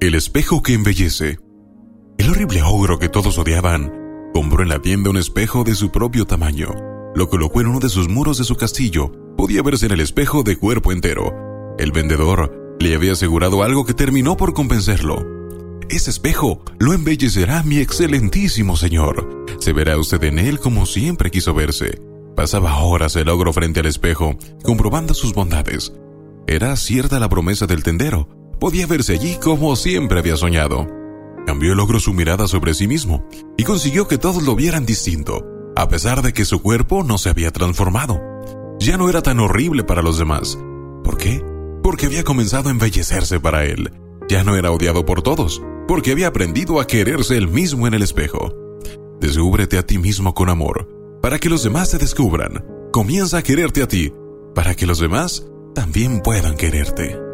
El espejo que embellece. El horrible ogro que todos odiaban compró en la tienda un espejo de su propio tamaño. Lo colocó en uno de sus muros de su castillo. Podía verse en el espejo de cuerpo entero. El vendedor le había asegurado algo que terminó por convencerlo. Ese espejo lo embellecerá mi excelentísimo señor. Se verá usted en él como siempre quiso verse. Pasaba horas el ogro frente al espejo, comprobando sus bondades. Era cierta la promesa del tendero, podía verse allí como siempre había soñado. Cambió el ogro su mirada sobre sí mismo y consiguió que todos lo vieran distinto, a pesar de que su cuerpo no se había transformado. Ya no era tan horrible para los demás. ¿Por qué? Porque había comenzado a embellecerse para él. Ya no era odiado por todos, porque había aprendido a quererse él mismo en el espejo. Descúbrete a ti mismo con amor, para que los demás te descubran. Comienza a quererte a ti, para que los demás también puedan quererte.